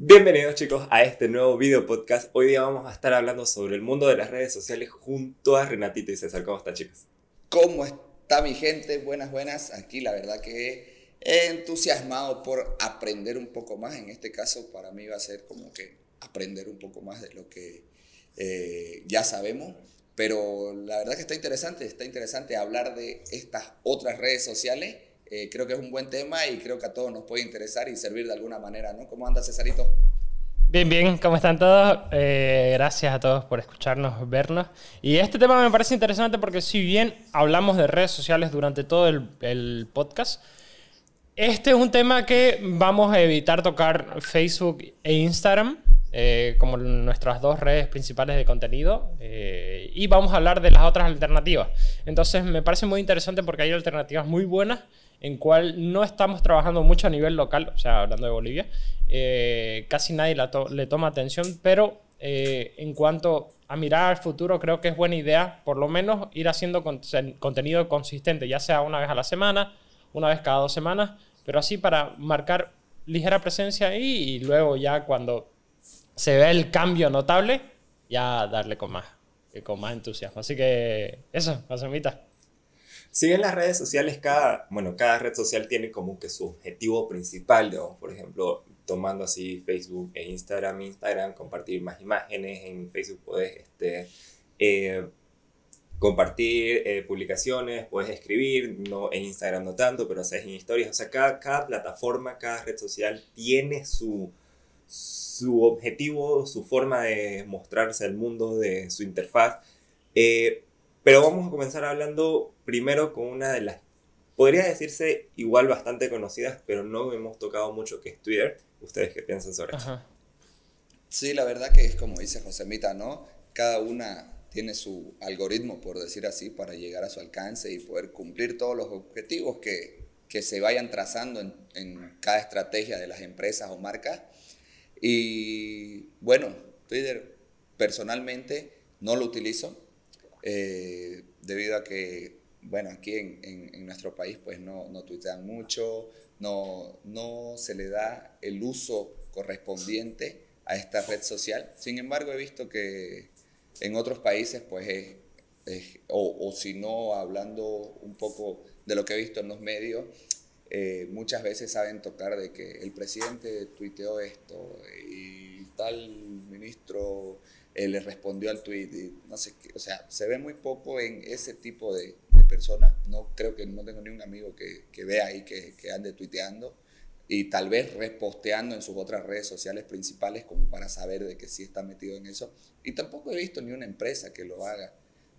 Bienvenidos chicos a este nuevo video podcast. Hoy día vamos a estar hablando sobre el mundo de las redes sociales junto a Renatito y César. ¿Cómo están chicos? ¿Cómo está mi gente? Buenas, buenas. Aquí la verdad que entusiasmado por aprender un poco más. En este caso para mí va a ser como que aprender un poco más de lo que eh, ya sabemos. Pero la verdad que está interesante, está interesante hablar de estas otras redes sociales eh, creo que es un buen tema y creo que a todos nos puede interesar y servir de alguna manera, ¿no? ¿Cómo anda Cesarito? Bien, bien, ¿cómo están todos? Eh, gracias a todos por escucharnos, vernos. Y este tema me parece interesante porque si bien hablamos de redes sociales durante todo el, el podcast, este es un tema que vamos a evitar tocar Facebook e Instagram. Eh, como nuestras dos redes principales de contenido eh, y vamos a hablar de las otras alternativas. Entonces me parece muy interesante porque hay alternativas muy buenas en cual no estamos trabajando mucho a nivel local, o sea, hablando de Bolivia, eh, casi nadie le toma atención, pero eh, en cuanto a mirar al futuro, creo que es buena idea, por lo menos, ir haciendo contenido consistente, ya sea una vez a la semana, una vez cada dos semanas, pero así para marcar ligera presencia ahí y luego ya cuando se ve el cambio notable, ya darle con más, con más entusiasmo. Así que eso, Pasamita. Si bien las redes sociales, cada, bueno, cada red social tiene como que su objetivo principal, digamos, por ejemplo, tomando así Facebook e Instagram, Instagram, compartir más imágenes, en Facebook puedes este, eh, compartir eh, publicaciones, puedes escribir, no, en Instagram no tanto, pero haces en historias, o sea, cada, cada plataforma, cada red social tiene su, su objetivo, su forma de mostrarse al mundo, de su interfaz. Eh, pero vamos a comenzar hablando primero con una de las, podría decirse igual bastante conocidas, pero no hemos tocado mucho, que es Twitter. ¿Ustedes qué piensan sobre eso? Sí, la verdad que es como dice Josemita, ¿no? Cada una tiene su algoritmo, por decir así, para llegar a su alcance y poder cumplir todos los objetivos que, que se vayan trazando en, en, cada estrategia de las empresas o marcas. Y bueno, Twitter personalmente no lo utilizo, eh, debido a que, bueno, aquí en, en, nuestro país pues no, no tuitean mucho, no, no se le da el uso correspondiente a esta red social. Sin embargo, he visto que en otros países pues es, o, o, si no, hablando un poco de lo que he visto en los medios, eh, muchas veces saben tocar de que el presidente tuiteó esto y tal ministro eh, le respondió al tweet, y no sé qué, o sea, se ve muy poco en ese tipo de, personas. No creo que no tengo ni un amigo que, que vea ahí que, que, ande tuiteando y tal vez reposteando en sus otras redes sociales principales como para saber de que sí está metido en eso. Y tampoco he visto ni una empresa que lo haga.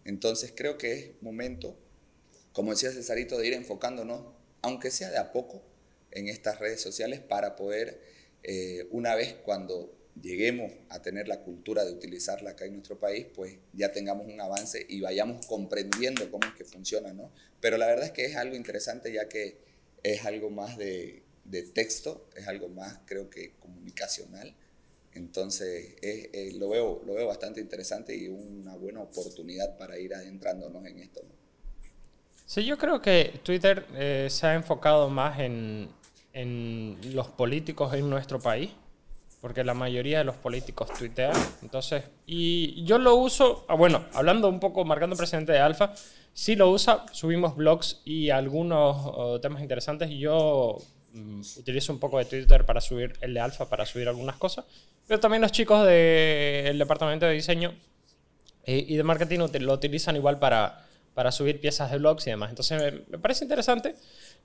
Entonces creo que es momento, como decía Cesarito, de ir enfocándonos, aunque sea de a poco, en estas redes sociales para poder, eh, una vez cuando lleguemos a tener la cultura de utilizarla acá en nuestro país, pues ya tengamos un avance y vayamos comprendiendo cómo es que funciona, ¿no? Pero la verdad es que es algo interesante ya que es algo más de, de texto, es algo más creo que comunicacional. Entonces eh, lo, veo, lo veo bastante interesante y una buena oportunidad para ir adentrándonos en esto. ¿no? Sí, yo creo que Twitter eh, se ha enfocado más en, en los políticos en nuestro país porque la mayoría de los políticos tuitean. Entonces, y yo lo uso, ah, bueno, hablando un poco, marcando presidente de Alfa, sí lo usa, subimos blogs y algunos oh, temas interesantes y yo mm, utilizo un poco de Twitter para subir el de Alfa, para subir algunas cosas, pero también los chicos del departamento de diseño eh, y de marketing lo utilizan igual para, para subir piezas de blogs y demás. Entonces, me parece interesante.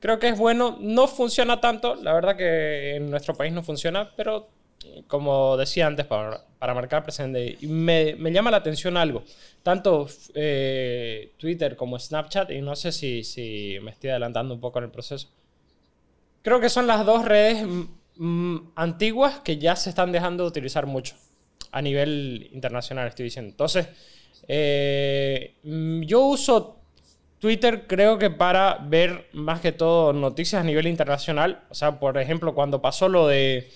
Creo que es bueno. No funciona tanto, la verdad que en nuestro país no funciona, pero como decía antes, para, para marcar presente. Y me, me, llama la atención algo. Tanto eh, Twitter como Snapchat, y no sé si, si, me estoy adelantando un poco en el proceso. Creo que son las dos redes antiguas que ya se están dejando de utilizar mucho. A nivel internacional, estoy diciendo. Entonces, eh, yo uso Twitter creo que para ver más que todo noticias a nivel internacional. O sea, por ejemplo, cuando pasó lo de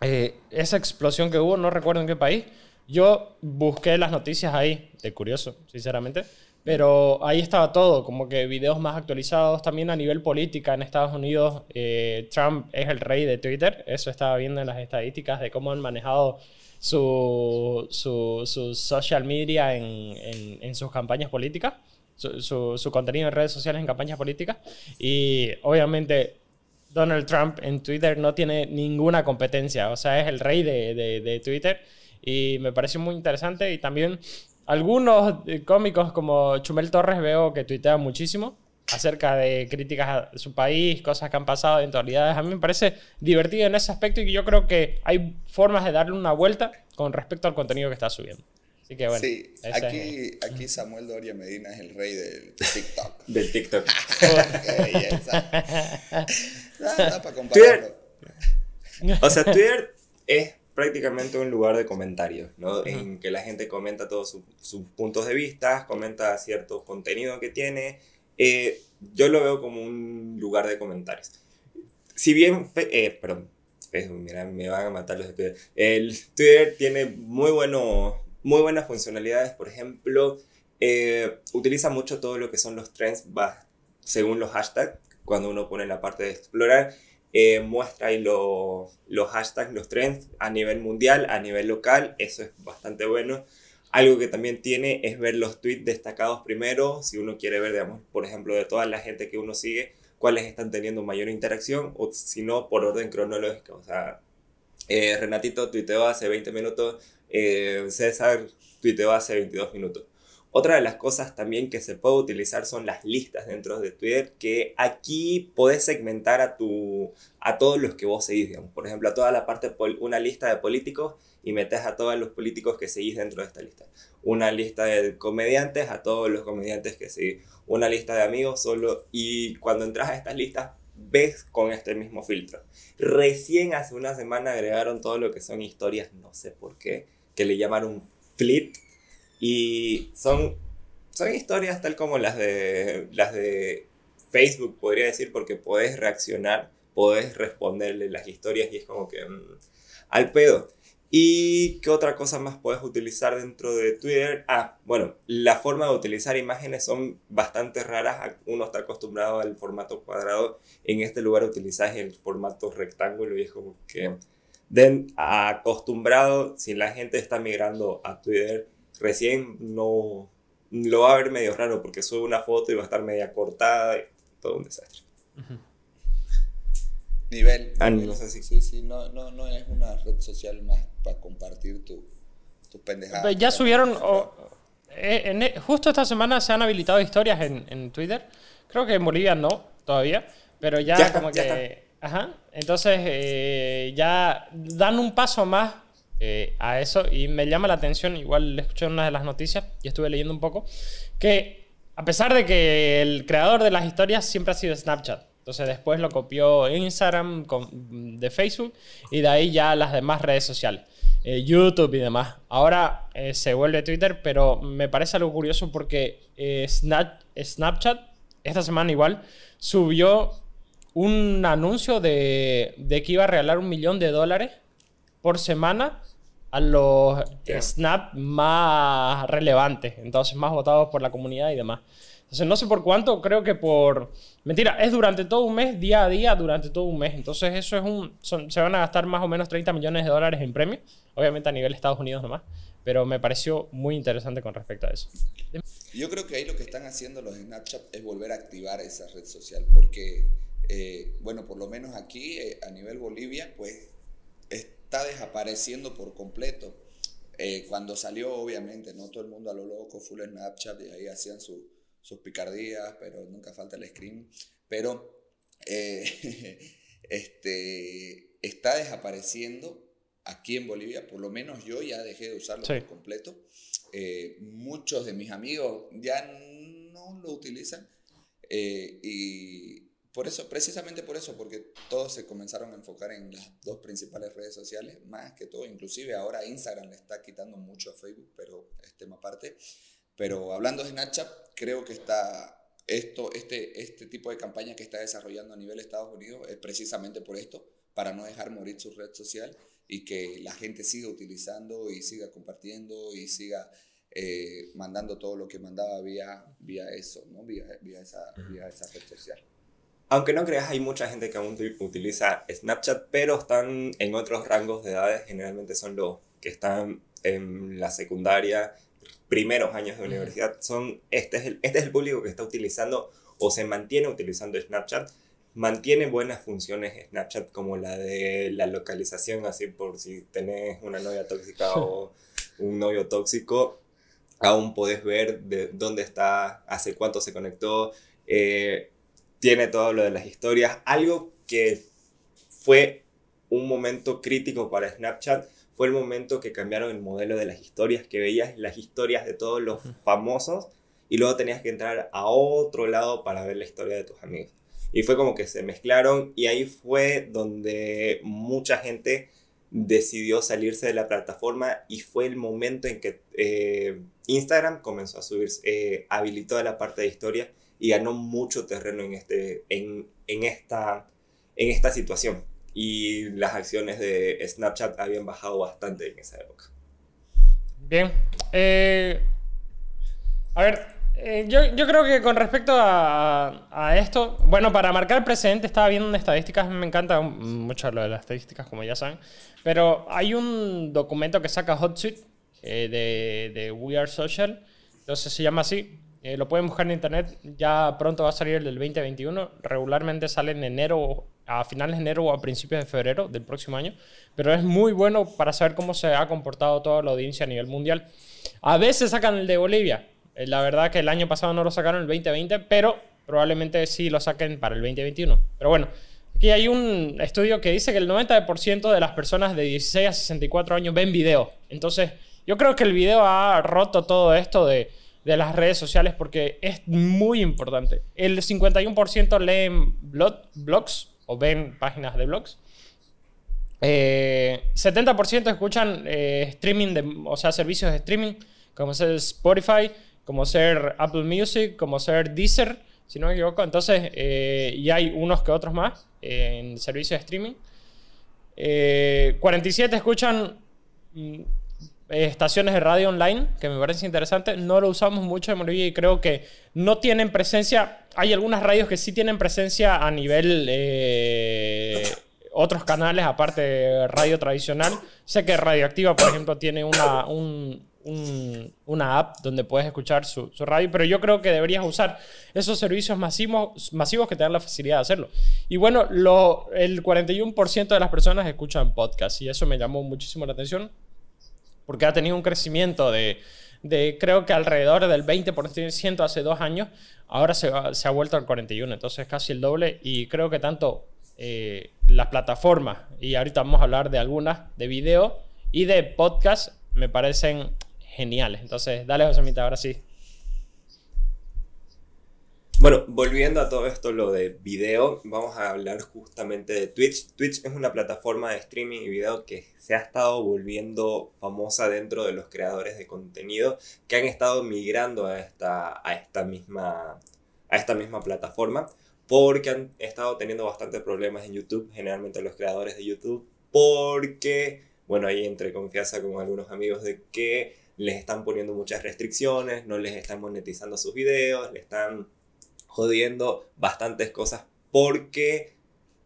eh, esa explosión que hubo, no recuerdo en qué país, yo busqué las noticias ahí, de curioso, sinceramente, Pero ahí estaba todo, como que videos más actualizados. También a nivel política en Estados Unidos, eh, Trump es el rey de Twitter. Eso estaba viendo en las estadísticas de cómo han manejado su, su, su social media en, en, en sus campañas políticas, su, su, su contenido en redes sociales en campañas políticas. Y obviamente Donald Trump en Twitter no tiene ninguna competencia, o sea, es el rey de, de, de Twitter y me pareció muy interesante y también algunos cómicos como Chumel Torres veo que tuitean muchísimo acerca de críticas a su país, cosas que han pasado, eventualidades. A mí me parece divertido en ese aspecto y yo creo que hay formas de darle una vuelta con respecto al contenido que está subiendo. Así que bueno. Sí, aquí, aquí Samuel Doria Medina es el rey del TikTok. Del TikTok. Qué belleza. Nada para compararlo. O sea, Twitter es prácticamente un lugar de comentarios, ¿no? En que la gente comenta todos sus sus puntos de vista, comenta cierto contenido que tiene. Eh, yo lo veo como un lugar de comentarios. Si bien, fe- eh, perdón, mira, me van a matar los de Twitter. El Twitter tiene muy, bueno, muy buenas funcionalidades, por ejemplo, eh, utiliza mucho todo lo que son los trends según los hashtags, cuando uno pone la parte de explorar, eh, muestra ahí lo- los hashtags, los trends a nivel mundial, a nivel local, eso es bastante bueno. Algo que también tiene es ver los tweets destacados primero, si uno quiere ver, digamos, por ejemplo, de toda la gente que uno sigue, cuáles están teniendo mayor interacción, o si no, por orden cronológico. O sea, eh, Renatito tuiteó hace 20 minutos, eh, César tuiteó hace 22 minutos. Otra de las cosas también que se puede utilizar son las listas dentro de Twitter, que aquí podés segmentar a, tu, a todos los que vos seguís, digamos. Por ejemplo, a toda la parte, una lista de políticos y metes a todos los políticos que seguís dentro de esta lista. Una lista de comediantes a todos los comediantes que seguís. Una lista de amigos solo. Y cuando entras a estas listas, ves con este mismo filtro. Recién hace una semana agregaron todo lo que son historias, no sé por qué, que le llamaron flit. Y son, son historias tal como las de, las de Facebook, podría decir, porque podés reaccionar, podés responderle las historias y es como que mm, al pedo. ¿Y qué otra cosa más puedes utilizar dentro de Twitter? Ah, bueno, la forma de utilizar imágenes son bastante raras. Uno está acostumbrado al formato cuadrado. En este lugar utilizas el formato rectángulo y es como que den acostumbrado, si la gente está migrando a Twitter, recién no lo va a ver medio raro porque sube una foto y va a estar media cortada y todo un desastre. Nivel. Ah, nivel. no sé si- Sí, sí, no, no, no es una red social más para compartir tu, tus pendejadas. Ya subieron, o- eh, en- eh, justo esta semana se han habilitado historias en, en Twitter. Creo que en Bolivia no, todavía, pero ya, Ya está, como ya que... Entonces eh, ya dan un paso más eh, a eso y me llama la atención, igual escuché una de las noticias y estuve leyendo un poco, que a pesar de que el creador de las historias siempre ha sido Snapchat, entonces después lo copió Instagram de Facebook y de ahí ya las demás redes sociales, eh, YouTube y demás. Ahora se vuelve Twitter, pero me parece algo curioso porque Snap- Snapchat esta semana igual subió un anuncio de, de que iba a regalar un millón de dólares por semana a los Ya. Snap más relevantes, entonces más votados por la comunidad y demás. Entonces no sé por cuánto, creo que por... Mentira, es durante todo un mes, día a día, durante todo un mes. Entonces eso es un... son- se van a gastar más o menos 30 millones de dólares en premios, obviamente a nivel Estados Unidos nomás, pero me pareció muy interesante con respecto a eso. Yo creo que ahí lo que están haciendo los Snapchat es volver a activar esa red social, porque, eh, bueno, por lo menos aquí eh, a nivel Bolivia, pues está desapareciendo por completo. Eh, cuando salió, obviamente, no todo el mundo a lo loco, full Snapchat, y ahí hacían su- sus picardías, pero nunca falta el screen. Pero eh, este, está desapareciendo aquí en Bolivia, por lo menos yo ya dejé de usarlo Sí. por completo. Eh, muchos de mis amigos ya no lo utilizan eh, y por eso, precisamente por eso, porque todos se comenzaron a enfocar en las dos principales redes sociales, más que todo, inclusive ahora Instagram le está quitando mucho a Facebook, pero es tema aparte. Pero hablando de Snapchat, creo que está esto, este, este tipo de campaña que está desarrollando a nivel Estados Unidos es precisamente por esto, para no dejar morir su red social y que la gente siga utilizando y siga compartiendo y siga eh, mandando todo lo que mandaba vía, vía eso, ¿no? vía, vía, esa, vía esa red social. Aunque no creas, hay mucha gente que aún utiliza Snapchat, pero están en otros rangos de edades. Generalmente son los que están en la secundaria, primeros años de universidad. Son, este, es el, este es el público que está utilizando o se mantiene utilizando Snapchat. Mantiene buenas funciones Snapchat como la de la localización, así por si tenés una novia tóxica o un novio tóxico, aún podés ver de dónde está, hace cuánto se conectó. Eh, tiene todo lo de las historias. Algo que fue un momento crítico para Snapchat fue el momento que cambiaron el modelo de las historias, que veías las historias de todos los famosos y luego tenías que entrar a otro lado para ver la historia de tus amigos. Y fue como que se mezclaron y ahí fue donde mucha gente decidió salirse de la plataforma y fue el momento en que eh, Instagram comenzó a subir, eh, habilitó la parte de historia y ganó mucho terreno en, este, en, en, esta, en esta situación. Y las acciones de Snapchat habían bajado bastante en esa época. Bien. Eh, a ver, eh, yo, yo, creo que con respecto a, a, esto, bueno, para marcar precedente estaba viendo estadísticas, me encanta mucho lo de las estadísticas, como ya saben, pero hay un documento que saca HotSuite eh, de, de We Are Social, entonces se llama así, eh, lo pueden buscar en internet, ya pronto va a salir el del 2021. Regularmente sale en enero, a finales de enero o a principios de febrero del próximo año. Pero es muy bueno para saber cómo se ha comportado toda la audiencia a nivel mundial. A veces sacan el de Bolivia. Eh, la verdad que el año pasado no lo sacaron el 2020, pero probablemente sí lo saquen para el 2021. Pero bueno, aquí hay un estudio que dice que el 90% de las personas de 16 a 64 años ven video. Entonces, yo creo que el video ha roto todo esto de de las redes sociales porque es muy importante. El 51% leen blogs o ven páginas de blogs. 70% eh, escuchan eh, streaming, de, o sea, servicios de streaming, como ser Spotify, como ser Apple Music, como ser Deezer, si no me equivoco. Entonces, eh, y hay unos que otros más en servicios de streaming. 47 escuchan mm, eh, estaciones de radio online, que me parece interesante. No lo usamos mucho en Bolivia y creo que no tienen presencia. Hay algunas radios que sí tienen presencia a nivel eh, otros canales, aparte de radio tradicional. Sé que Radioactiva, por ejemplo, tiene una, una app donde puedes escuchar su, radio, pero yo creo que deberías usar esos servicios masivos, masivos que te dan la facilidad de hacerlo. Y bueno, lo, el 41% de las personas escuchan podcast y eso me llamó muchísimo la atención porque ha tenido un crecimiento de, de creo que alrededor del 20% hace dos años, ahora se, se, ha vuelto al 41%, entonces casi el doble y creo que tanto eh, las plataformas, y ahorita vamos a hablar de algunas, de video y de podcast, me parecen geniales. Entonces, dale José Mita, ahora sí. Bueno, volviendo a todo esto, lo de video, vamos a hablar justamente de Twitch. Twitch es una plataforma de streaming y video que se ha estado volviendo famosa dentro de los creadores de contenido que han estado migrando a esta, a esta, misma, a esta misma plataforma porque han estado teniendo bastantes problemas en YouTube, generalmente los creadores de YouTube, porque, bueno, ahí entre confianza con algunos amigos de que les están poniendo muchas restricciones, no les están monetizando sus videos, le están jodiendo bastantes cosas porque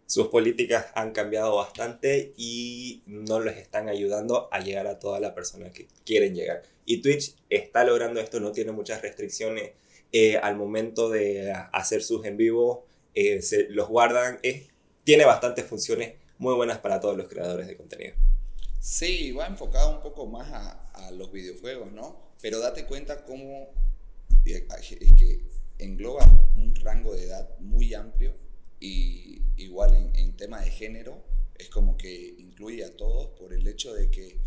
sus políticas han cambiado bastante y no les están ayudando a llegar a toda la persona que quieren llegar. Y Twitch está logrando esto, no tiene muchas restricciones eh, al momento de hacer sus en vivo, eh, se los guardan, tiene bastantes funciones muy buenas para todos los creadores de contenido. Sí, va enfocado un poco más a, a los videojuegos, ¿no? Pero date cuenta cómo es que engloba un rango de edad muy amplio y igual en, en tema de género es como que incluye a todos por el hecho de que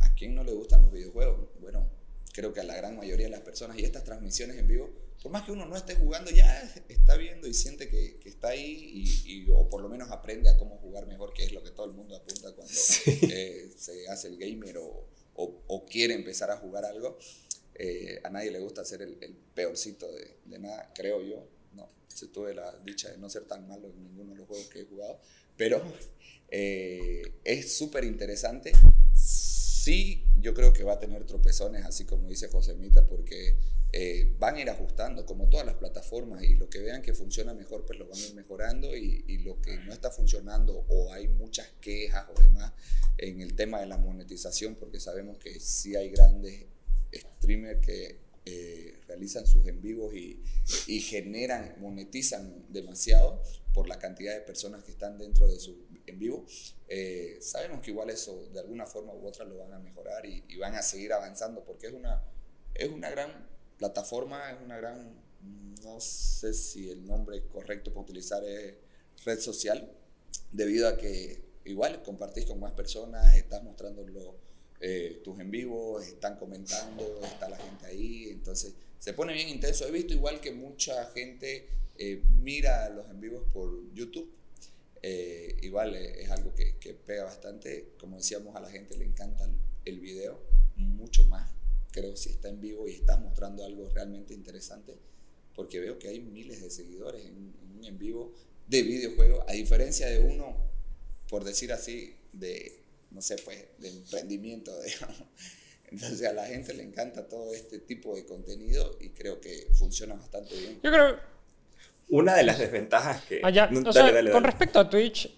a quién no le gustan los videojuegos. Bueno, creo que a la gran mayoría de las personas y estas transmisiones en vivo, por más que uno no esté jugando, ya está viendo y siente que, que está ahí y, o por lo menos aprende a cómo jugar mejor, que es lo que todo el mundo apunta cuando eh, se hace el gamer o, o, o quiere empezar a jugar algo. Eh, a nadie le gusta ser el, peorcito de, de, nada, creo yo. No, tuve la dicha de no ser tan malo en ninguno de los juegos que he jugado. Pero eh, es súper interesante. Sí, yo creo que va a tener tropezones, así como dice Josemita, porque eh, van a ir ajustando, como todas las plataformas, y lo que vean que funciona mejor, pues lo van a ir mejorando, y, y lo que no está funcionando o hay muchas quejas o demás en el tema de la monetización, porque sabemos que sí hay grandes streamers que eh, realizan sus en vivos y, y, generan, monetizan demasiado por la cantidad de personas que están dentro de su en vivo. Eh, sabemos que igual eso de alguna forma u otra lo van a mejorar y, van a seguir avanzando porque es una, es una gran plataforma, es una gran, no sé si el nombre correcto para utilizar es red social, debido a que igual compartís con más personas, estás mostrando eh, tus en vivo, están comentando, está la gente ahí, entonces se pone bien intenso. He visto igual que mucha gente eh, mira los en vivos por YouTube. Eh, igual es algo que, que, pega bastante. Como decíamos, a la gente le encanta el video mucho más. Creo si está en vivo y estás mostrando algo realmente interesante, porque veo que hay miles de seguidores en, en, en vivo de videojuegos, a diferencia de uno por decir así, de, no sé, pues, de emprendimiento, digamos. Entonces a la gente le encanta todo este tipo de contenido y creo que funciona bastante bien. Yo creo... Una de las desventajas que... Ah, ya. No, o sea, dale, con respecto a Twitch,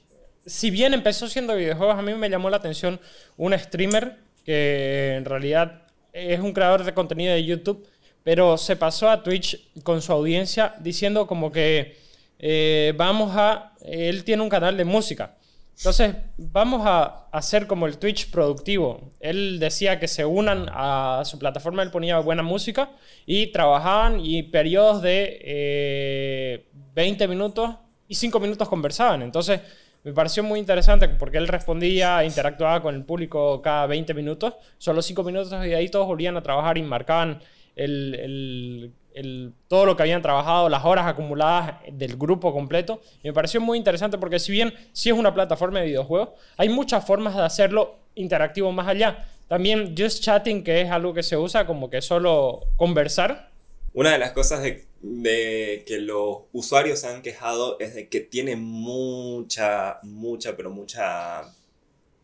si bien empezó siendo videojuegos, a mí me llamó la atención un streamer que en realidad es un creador de contenido de YouTube, pero se pasó a Twitch con su audiencia diciendo como que eh, vamos a... Él tiene un canal de música entonces, vamos a hacer como el Twitch productivo. Él decía que se unan a su plataforma, él ponía buena música y trabajaban y periodos de eh, 20 minutos y 5 minutos conversaban. Entonces, me pareció muy interesante porque él respondía, interactuaba con el público cada 20 minutos, solo 5 minutos y ahí todos volvían a trabajar y marcaban el el, todo lo que habían trabajado, las horas acumuladas del grupo completo. Y me pareció muy interesante porque si bien sí es una plataforma de videojuegos, hay muchas formas de hacerlo interactivo más allá. También just chatting, que es algo que se usa como que solo conversar. Una de las cosas de, de que los usuarios se han quejado es de que tiene mucha, mucha, pero mucha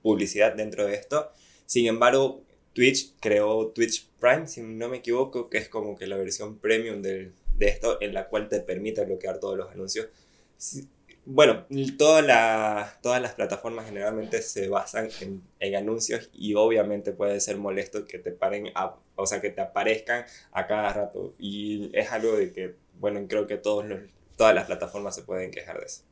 publicidad dentro de esto. Sin embargo, Twitch creó Twitch Prime, si no me equivoco, que es como que la versión premium de, de esto, en la cual te permite bloquear todos los anuncios. bueno, todas las plataformas generalmente se basan en, en, anuncios y obviamente puede ser molesto que te paren, a, o sea, que te aparezcan a cada rato. Y es algo de que, bueno, creo que todos los, todas las plataformas se pueden quejar de eso.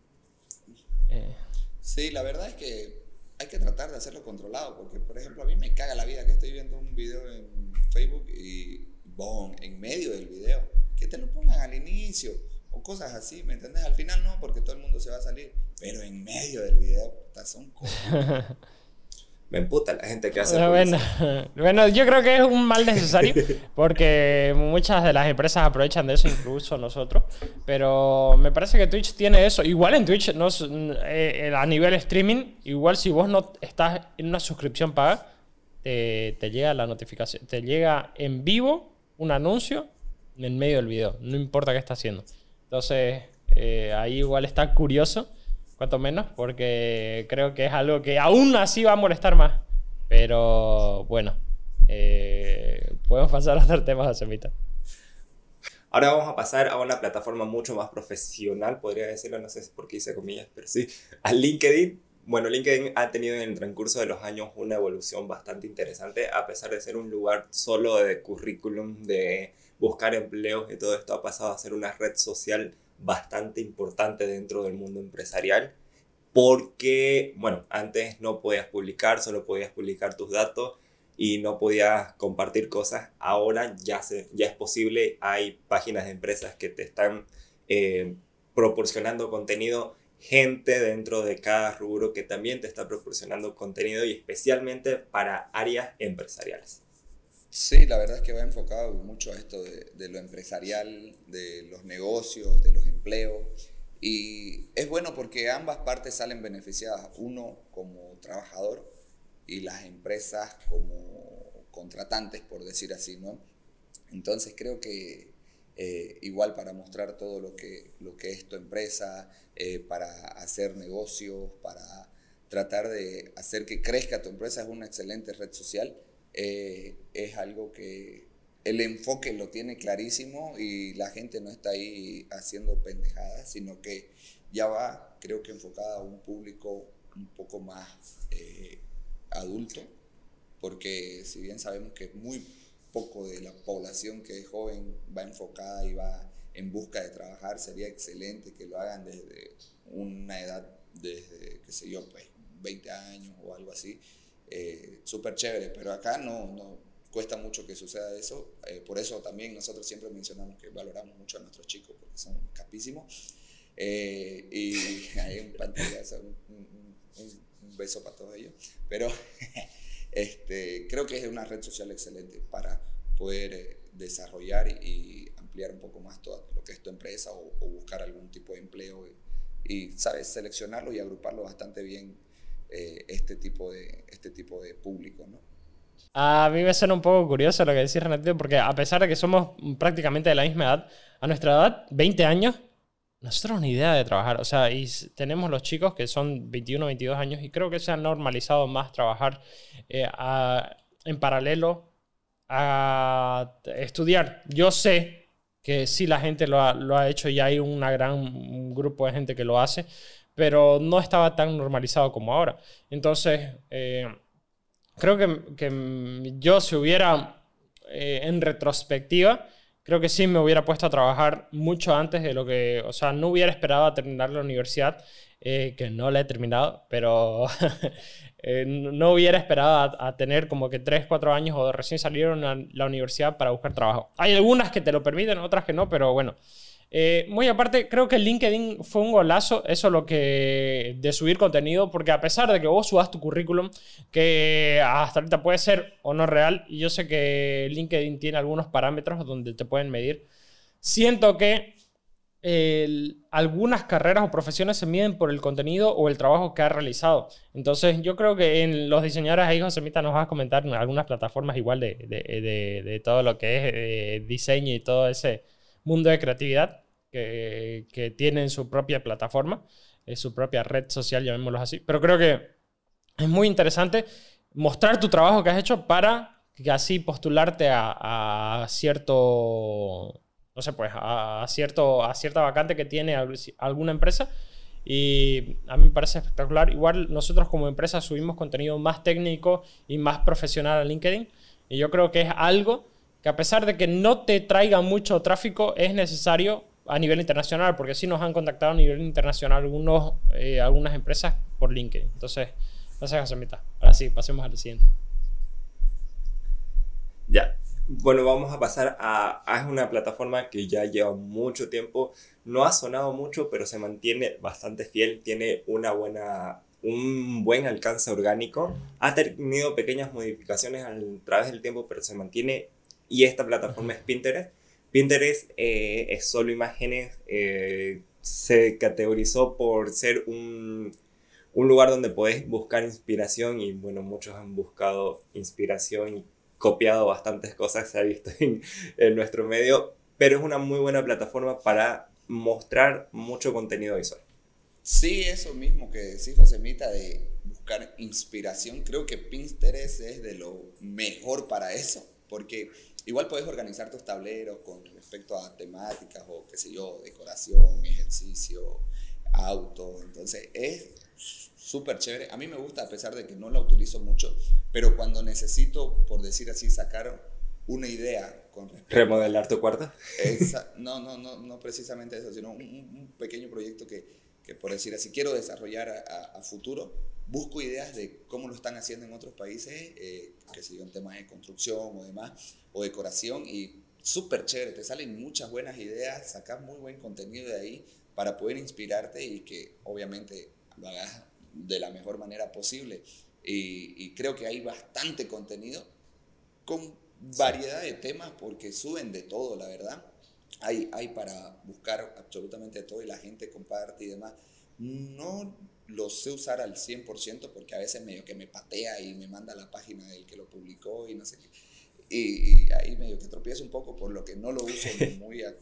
Eh. Sí, la verdad es que hay que tratar de hacerlo controlado, porque por ejemplo a mí me caga la vida que estoy viendo un video en Facebook y ¡bom! en medio del video, que te lo pongan al inicio o cosas así, ¿me entiendes? Al final no, porque todo el mundo se va a salir, pero en medio del video, son cosas. me emputa la gente que hace bueno, bueno, yo creo que es un mal necesario porque muchas de las empresas aprovechan de eso, incluso nosotros. Pero me parece que Twitch tiene eso. Igual en Twitch, no, eh, a nivel streaming, igual si vos no estás en una suscripción paga, te, te llega la notificación, te llega en vivo un anuncio en medio del video, no importa qué está haciendo. Entonces, eh, ahí igual está curioso cuanto menos, porque creo que es algo que aún así va a molestar más. Pero bueno, eh, podemos pasar a otros temas, Semita. Ahora vamos a pasar a una plataforma mucho más profesional, podría decirlo, no sé por qué hice comillas, pero sí, a LinkedIn. Bueno, LinkedIn ha tenido en el transcurso de los años una evolución bastante interesante, a pesar de ser un lugar solo de currículum, de buscar empleos y todo esto, ha pasado a ser una red social bastante importante dentro del mundo empresarial porque, bueno, antes no podías publicar, solo podías publicar tus datos y no podías compartir cosas. Ahora ya, se, ya es posible, hay páginas de empresas que te están eh, proporcionando contenido, gente dentro de cada rubro que también te está proporcionando contenido y especialmente para áreas empresariales. Sí, la verdad es que va enfocado mucho a esto de, de, lo empresarial, de los negocios, de los empleos. Y es bueno porque ambas partes salen beneficiadas, uno como trabajador y las empresas como contratantes, por decir así, ¿no? Entonces creo que eh, igual para mostrar todo lo que, lo que es tu empresa, eh, para hacer negocios, para tratar de hacer que crezca tu empresa, es una excelente red social eh, es algo que el enfoque lo tiene clarísimo y la gente no está ahí haciendo pendejadas, sino que ya va, creo que enfocada a un público un poco más eh, adulto, porque si bien sabemos que muy poco de la población que es joven va enfocada y va en busca de trabajar, sería excelente que lo hagan desde una edad, desde, qué sé yo, pues 20 años o algo así, eh, súper chévere, pero acá no, no cuesta mucho que suceda eso, eh, por eso también nosotros siempre mencionamos que valoramos mucho a nuestros chicos porque son capísimos, eh, y ahí en pantalla un, un, beso para todos ellos, pero este, creo que es una red social excelente para poder desarrollar y, ampliar un poco más todo lo que es tu empresa o, buscar algún tipo de empleo y, y, sabes, seleccionarlo y agruparlo bastante bien eh, este, tipo de, este tipo de público, ¿no? A mí me suena un poco curioso lo que decís, Renato, porque a pesar de que somos prácticamente de la misma edad, a nuestra edad, 20 años, nosotros una idea de trabajar. O sea, y tenemos los chicos que son 21, 22 años y creo que se ha normalizado más trabajar eh, en paralelo a estudiar. Yo sé que sí la gente lo ha, lo ha hecho y hay una gran grupo de gente que lo hace, pero no estaba tan normalizado como ahora. Entonces, eh, creo que, que, yo si hubiera, eh, en retrospectiva, creo que sí me hubiera puesto a trabajar mucho antes de lo que, o sea, no hubiera esperado a terminar la universidad, eh, que no la he terminado, pero no hubiera esperado a, tener como que 3, 4 años o recién salieron a la universidad para buscar trabajo. Hay algunas que te lo permiten, otras que no, pero bueno. Eh, muy aparte, creo que LinkedIn fue un golazo, eso lo que de subir contenido, porque a pesar de que vos subas tu currículum, que hasta ahorita puede ser o no real, y yo sé que LinkedIn tiene algunos parámetros donde te pueden medir, siento que algunas carreras o profesiones se miden por el contenido o el trabajo que has realizado. Entonces, yo creo que en los diseñadores ahí, José Mita, nos vas a comentar en algunas plataformas igual de, de, de, todo lo que es eh, diseño y todo ese mundo de creatividad que, que tienen su propia plataforma, eh, su propia red social, llamémoslo así. Pero creo que es muy interesante mostrar tu trabajo que has hecho para que así postularte a, cierto, no sé, pues a, cierto, a cierta vacante que tiene alguna empresa. Y a mí me parece espectacular. Igual nosotros como empresa subimos contenido más técnico y más profesional a LinkedIn. Y yo creo que es algo que a pesar de que no te traiga mucho tráfico, es necesario a nivel internacional, porque sí nos han contactado a nivel internacional algunos, eh, algunas empresas por LinkedIn. Entonces, gracias, José. Ahora sí, pasemos al siguiente. Ya. Bueno, vamos a pasar a, a una plataforma que ya lleva mucho tiempo. No ha sonado mucho, pero se mantiene bastante fiel. Tiene una buena, un buen alcance orgánico. Ha tenido pequeñas modificaciones a través del tiempo, pero se mantiene. Y esta plataforma es Pinterest Pinterest eh, es solo imágenes, eh, se categorizó por ser un, lugar donde puedes buscar inspiración y bueno, muchos han buscado inspiración y copiado bastantes cosas, se ha visto en, nuestro medio, pero es una muy buena plataforma para mostrar mucho contenido visual. Sí, eso mismo que decís, Josemita, de buscar inspiración. Creo que Pinterest es de lo mejor para eso, porque Igual puedes organizar tus tableros con respecto a temáticas o qué sé yo, decoración, ejercicio, auto. Entonces es súper chévere. A mí me gusta a pesar de que no la utilizo mucho, pero cuando necesito, por decir así, sacar una idea con respecto ¿Remodelar tu cuarto? no, no, no, no precisamente eso, sino un, pequeño proyecto que, que, por decir así, quiero desarrollar a, a futuro busco ideas de cómo lo están haciendo en otros países, eh, que se en temas de construcción o demás, o decoración, y súper chévere, te salen muchas buenas ideas, sacas muy buen contenido de ahí para poder inspirarte y que obviamente lo hagas de la mejor manera posible. Y, creo que hay bastante contenido con variedad de temas porque suben de todo, la verdad. Hay, hay para buscar absolutamente todo y la gente comparte y demás. No lo sé usar al 100% porque a veces medio que me patea y me manda la página del que lo publicó y no sé qué. Y, ahí medio que tropiezo un poco por lo que no lo uso muy a,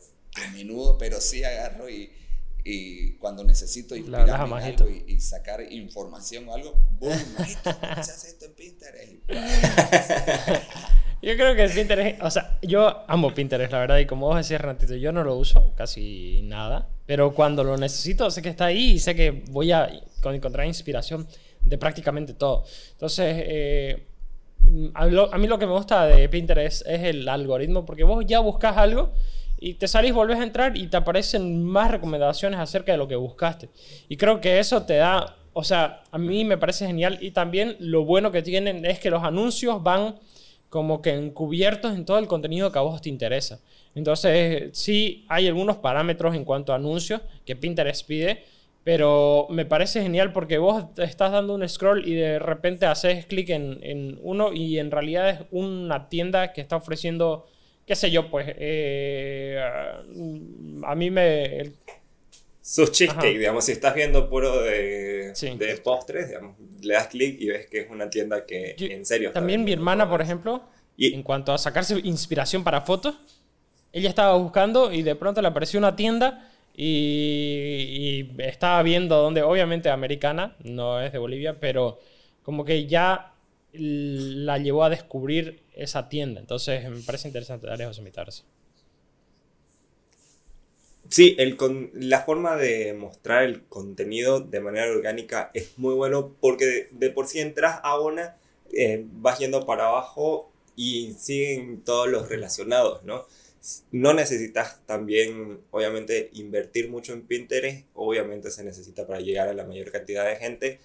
menudo, pero sí agarro y, y cuando necesito La a inspirarme Majito. algo y, y sacar información o algo, boom, Majito, ¿cómo se hace esto en Pinterest? Yo creo que Pinterest, o sea, yo amo Pinterest, la verdad, y como vos decías, Renatito, yo no lo uso casi nada, pero cuando lo necesito, sé que está ahí y sé que voy a con- encontrar inspiración de prácticamente todo. Entonces, eh, a, a mí lo que me gusta de Pinterest es el algoritmo, porque vos ya buscas algo y te salís, volvés a entrar y te aparecen más recomendaciones acerca de lo que buscaste. Y creo que eso te da, o sea, a mí me parece genial y también lo bueno que tienen es que los anuncios van como que encubiertos en todo el contenido que a vos te interesa. Entonces, sí hay algunos parámetros en cuanto a anuncios que Pinterest pide, pero me parece genial porque vos estás dando un scroll y de repente haces clic en, en uno y en realidad es una tienda que está ofreciendo, qué sé yo, pues, eh, a mí me... Sus cheesecake, Ajá. digamos, si estás viendo puro de, Sí. de postres, digamos, le das clic y ves que es una tienda que Yo- en serio También mi hermana, por ejemplo, Y- en cuanto a sacarse inspiración para fotos, ella estaba buscando y de pronto le apareció una tienda y, y estaba viendo donde, obviamente americana, no es de Bolivia, pero como que ya la llevó a descubrir esa tienda. Entonces me parece interesante. José Mitarse. Sí, el con- la forma de mostrar el contenido de manera orgánica es muy bueno porque de, de por sí entras a una, eh, vas yendo para abajo y siguen todos los relacionados, ¿no? No necesitas también, obviamente, invertir mucho en Pinterest, obviamente se necesita para llegar a la mayor cantidad de gente,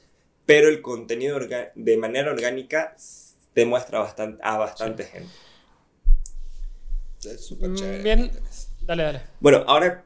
pero el contenido orga- de manera orgánica te muestra bastan- a bastante gente. es súper Mm, chévere. bien. Dale, dale. Bueno, ahora.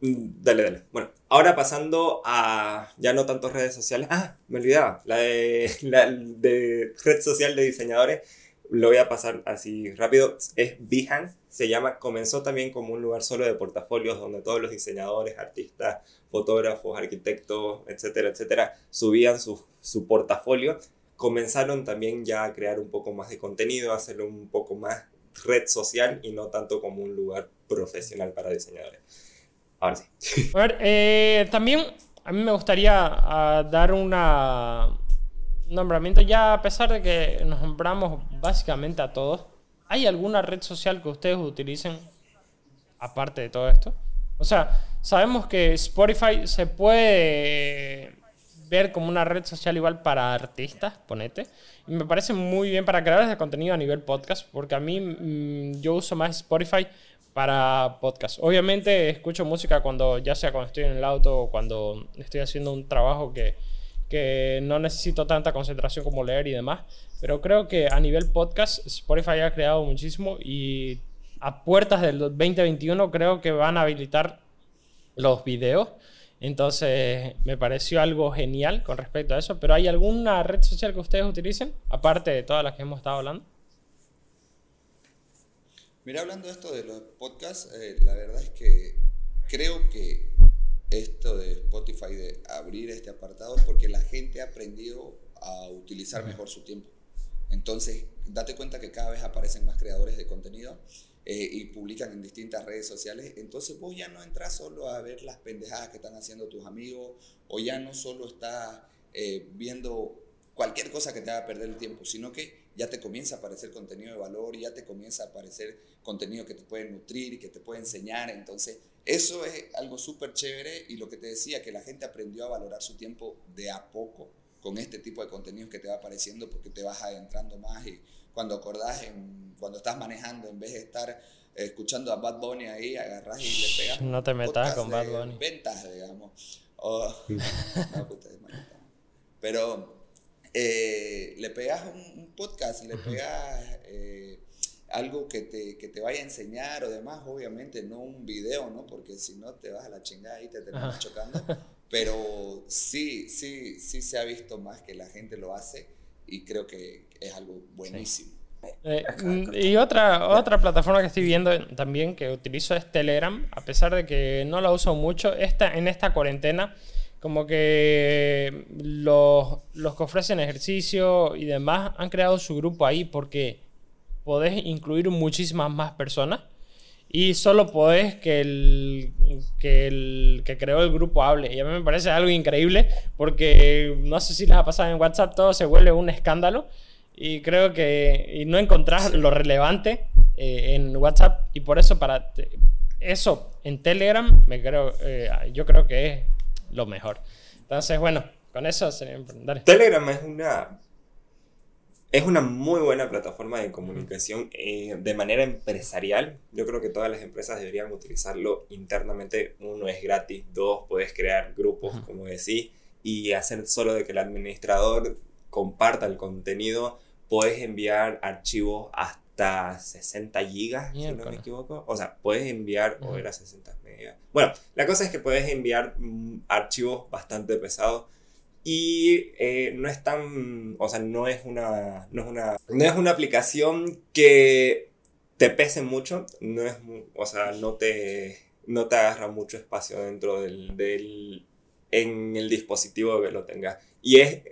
Mm, Dale, dale. Bueno, ahora pasando a ya no tanto redes sociales. Ah, me olvidaba. La de, la de red social de diseñadores. Lo voy a pasar así rápido. Es Behance. Se llama. Comenzó también como un lugar solo de portafolios donde todos los diseñadores, artistas, fotógrafos, arquitectos, etcétera, etcétera, subían su, su portafolio. Comenzaron también ya a crear un poco más de contenido, a hacerlo un poco más red social y no tanto como un lugar profesional para diseñadores. Ahora sí. A ver, eh, también a mí me gustaría ah, dar un nombramiento, ya a pesar de que nos nombramos básicamente a todos, ¿hay alguna red social que ustedes utilicen aparte de todo esto? O sea, sabemos que Spotify se puede ver como una red social igual para artistas, ponete. Y me parece muy bien para creadores de contenido a nivel podcast, porque a mí mm, yo uso más Spotify para podcast. Obviamente escucho música cuando, ya sea cuando estoy en el auto o cuando estoy haciendo un trabajo que, que no necesito tanta concentración como leer y demás. Pero creo que a nivel podcast Spotify ha creado muchísimo y a puertas del 2021 creo que van a habilitar los videos. Entonces me pareció algo genial con respecto a eso. Pero ¿hay alguna red social que ustedes utilicen? Aparte de todas las que hemos estado hablando. Mira, hablando de esto de los podcasts, eh, la verdad es que creo que esto de Spotify, de abrir este apartado, es porque la gente ha aprendido a utilizar mejor su tiempo. Entonces, date cuenta que cada vez aparecen más creadores de contenido eh, y publican en distintas redes sociales. Entonces, vos ya no entras solo a ver las pendejadas que están haciendo tus amigos o ya no solo estás eh, viendo cualquier cosa que te haga perder el tiempo, sino que ya te comienza a aparecer contenido de valor, ya te comienza a aparecer contenido que te puede nutrir y que te puede enseñar. Entonces, eso es algo súper chévere y lo que te decía, que la gente aprendió a valorar su tiempo de a poco con este tipo de contenidos que te va apareciendo porque te vas adentrando más y cuando acordás, en, cuando estás manejando, en vez de estar eh, escuchando a Bad Bunny ahí, agarrás y le pegas. No te metas con Bad Bunny. Ventas, digamos. O- no, puta. Pero eh, le pegas un, un podcast, le pegas eh, algo que te, que te vaya a enseñar o demás, obviamente, no un video, ¿no? Porque si no te vas a la chingada y te terminas Ajá. chocando. Pero sí, sí, sí se ha visto más que la gente lo hace y creo que es algo buenísimo. Eh, mm, y otra, otra plataforma que estoy viendo también que utilizo es Telegram, a pesar de que no la uso mucho. Esta, en esta cuarentena, como que los, los que ofrecen ejercicio y demás han creado su grupo ahí porque podés incluir muchísimas más personas. y solo podés que el, que el que creó el grupo hable. Y a mí me parece algo increíble porque no sé si les ha pasado en WhatsApp, todo se vuelve un escándalo y creo que y no encontrás lo relevante eh, en WhatsApp y por eso para eso en Telegram me creo, eh, yo creo que es lo mejor. Entonces, bueno, con eso sería... Telegram es una es una muy buena plataforma de comunicación eh, de manera empresarial. Yo creo que todas las empresas deberían utilizarlo internamente. Uno es gratis, dos puedes crear grupos, como decís, y hacer solo de que el administrador comparta el contenido. Puedes enviar archivos hasta 60 gigas, si no me equivoco. O sea, puedes enviar, o era 60 megas. Bueno, la cosa es que puedes enviar mm, archivos bastante pesados y eh, no es tan, o sea, no es una, no es una, no es una aplicación que te pese mucho, no es, o sea, no te, no te agarra mucho espacio dentro del, del en el dispositivo que lo tenga. Y es,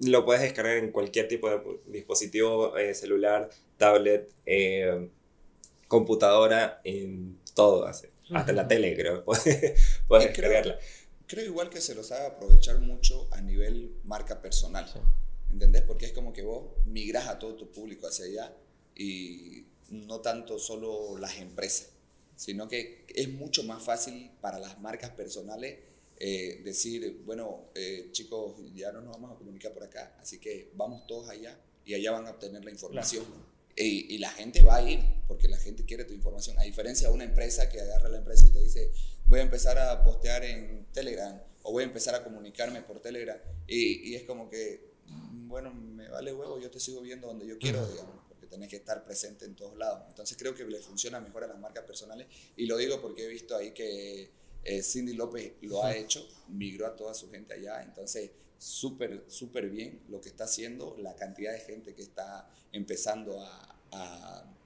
lo puedes descargar en cualquier tipo de dispositivo, eh, celular, tablet, eh, computadora, en todo, hasta en la tele creo, puedes, puedes descargarla creo igual que se los sabe aprovechar mucho a nivel marca personal. ¿Entendés? Porque es como que vos migras a todo tu público hacia allá y no tanto solo las empresas, sino que es mucho más fácil para las marcas personales eh, decir, bueno, eh, chicos, ya no nos vamos a comunicar por acá, así que vamos todos allá y allá van a obtener la información. Y, y, la gente va a ir porque la gente quiere tu información, a diferencia de una empresa que agarra la empresa y te dice, voy a empezar a postear en Telegram o voy a empezar a comunicarme por Telegram. Y, y es como que, mm, bueno, me vale huevo, yo te sigo viendo donde yo quiero, digamos, porque tenés que estar presente en todos lados. Entonces creo que le funciona mejor a las marcas personales y lo digo porque he visto ahí que eh, Cindy López lo ha hecho, migró a toda su gente allá, entonces súper, súper bien lo que está haciendo, la cantidad de gente que está empezando a, a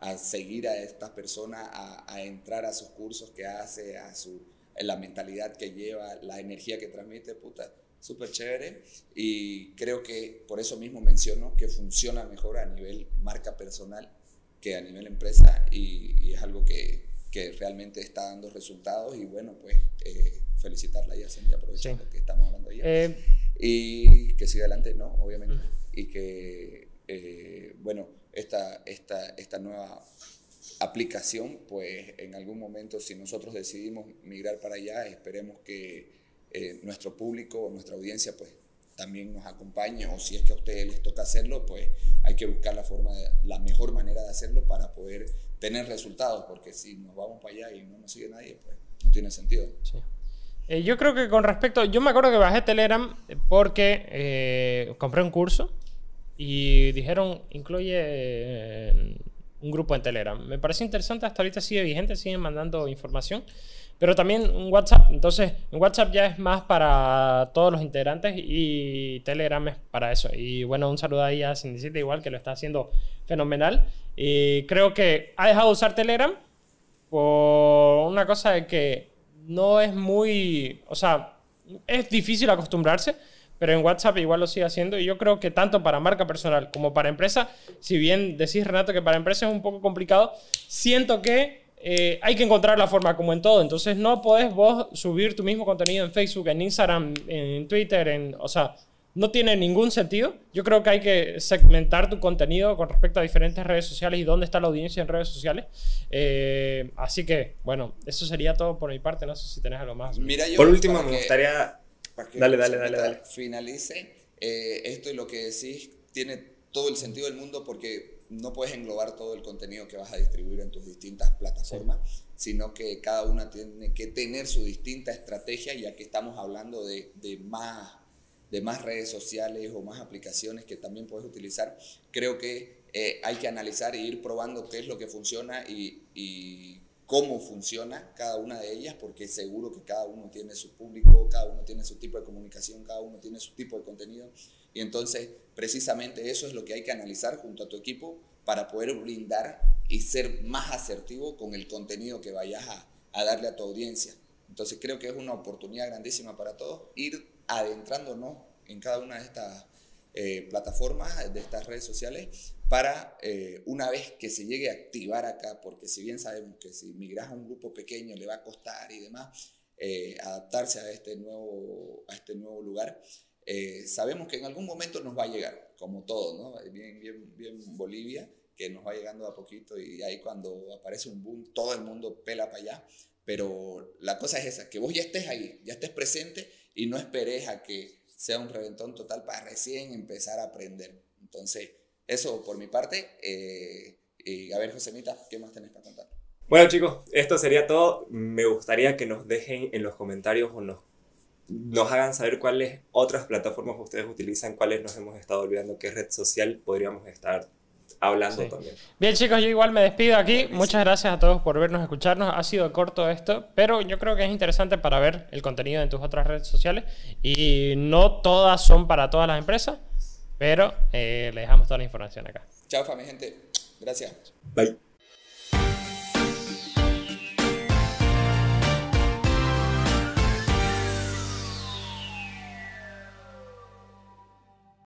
a seguir a estas personas, a, entrar a sus cursos que hace, a su, la mentalidad que lleva, la energía que transmite, puta, súper chévere. Y creo que por eso mismo menciono que funciona mejor a nivel marca personal que a nivel empresa y, es algo que, que, realmente está dando resultados y bueno, pues eh, felicitarla y aprovechando que estamos hablando ya. Eh, y que siga adelante, ¿no? Obviamente. Y que, eh, bueno, esta, esta, esta nueva aplicación, pues en algún momento si nosotros decidimos migrar para allá, esperemos que eh, nuestro público o nuestra audiencia pues también nos acompañe o si es que a ustedes les toca hacerlo, pues hay que buscar la forma de, la mejor manera de hacerlo para poder tener resultados, porque si nos vamos para allá y no nos sigue nadie, pues no tiene sentido. Eh, yo creo que con respecto, yo me acuerdo que bajé Telegram porque eh, compré un curso y dijeron, incluye eh, un grupo en Telegram. Me parece interesante, hasta ahorita sigue vigente, siguen mandando información. Pero también un WhatsApp. Entonces, en WhatsApp ya es más para todos los integrantes y Telegram es para eso. Y bueno, un saludo ahí a Cindicita, igual que lo está haciendo fenomenal. Y creo que ha dejado de usar Telegram por una cosa de que no es muy. O sea, es difícil acostumbrarse pero en WhatsApp igual lo sigue haciendo y yo creo que tanto para marca personal como para empresa, si bien decís Renato que para empresa es un poco complicado, siento que eh, hay que encontrar la forma como en todo, entonces no podés vos subir tu mismo contenido en Facebook, en Instagram, en Twitter, en, o sea, no tiene ningún sentido. Yo creo que hay que segmentar tu contenido con respecto a diferentes redes sociales y dónde está la audiencia en redes sociales. Eh, así que, bueno, eso sería todo por mi parte. No sé si tenés algo más. Mira, por último, me gustaría dale, dale, dale, dale. finalice, eh, esto y lo que decís tiene todo el sentido del mundo porque no puedes englobar todo el contenido que vas a distribuir en tus distintas plataformas, sino que cada una tiene que tener su distinta estrategia, ya que estamos hablando de, de, más, de más redes sociales o más aplicaciones que también puedes utilizar. Creo que eh, hay que analizar e ir probando qué es lo que funciona y, y cómo funciona cada una de ellas, porque seguro que cada uno tiene su público, cada uno tiene su tipo de comunicación, cada uno tiene su tipo de contenido. Y entonces, precisamente eso es lo que hay que analizar junto a tu equipo para poder brindar y ser más asertivo con el contenido que vayas a, darle a tu audiencia. Entonces, creo que es una oportunidad grandísima para todos ir adentrándonos en cada una de estas eh, plataformas, de estas redes sociales, para eh, una vez que se llegue a activar acá, porque si bien sabemos que si migras a un grupo pequeño le va a costar y demás eh, adaptarse a este nuevo, a este nuevo lugar, sabemos que en algún momento nos va a llegar, como todo, ¿no? Bien, bien, bien Bolivia, que nos va llegando a poquito y ahí cuando aparece un boom, todo el mundo pela para allá. Pero la cosa es esa, que vos ya estés ahí, ya estés presente y no esperes a que sea un reventón total para recién empezar a aprender. Entonces, eso por mi parte. Eh, y a ver, Josemita, ¿qué más tenés para contar? Bueno chicos, esto sería todo. Me gustaría que nos dejen en los comentarios o nos, nos hagan saber cuáles otras plataformas ustedes utilizan, cuáles nos hemos estado olvidando, qué red social podríamos estar hablando también. Bien chicos, yo igual me despido aquí. Muchas gracias a todos por vernos, escucharnos. Ha sido corto esto, pero yo creo que es interesante para ver el contenido en tus otras redes sociales. Y no todas son para todas las empresas, pero eh, le dejamos toda la información acá. Chao, mi gente. Gracias. Bye.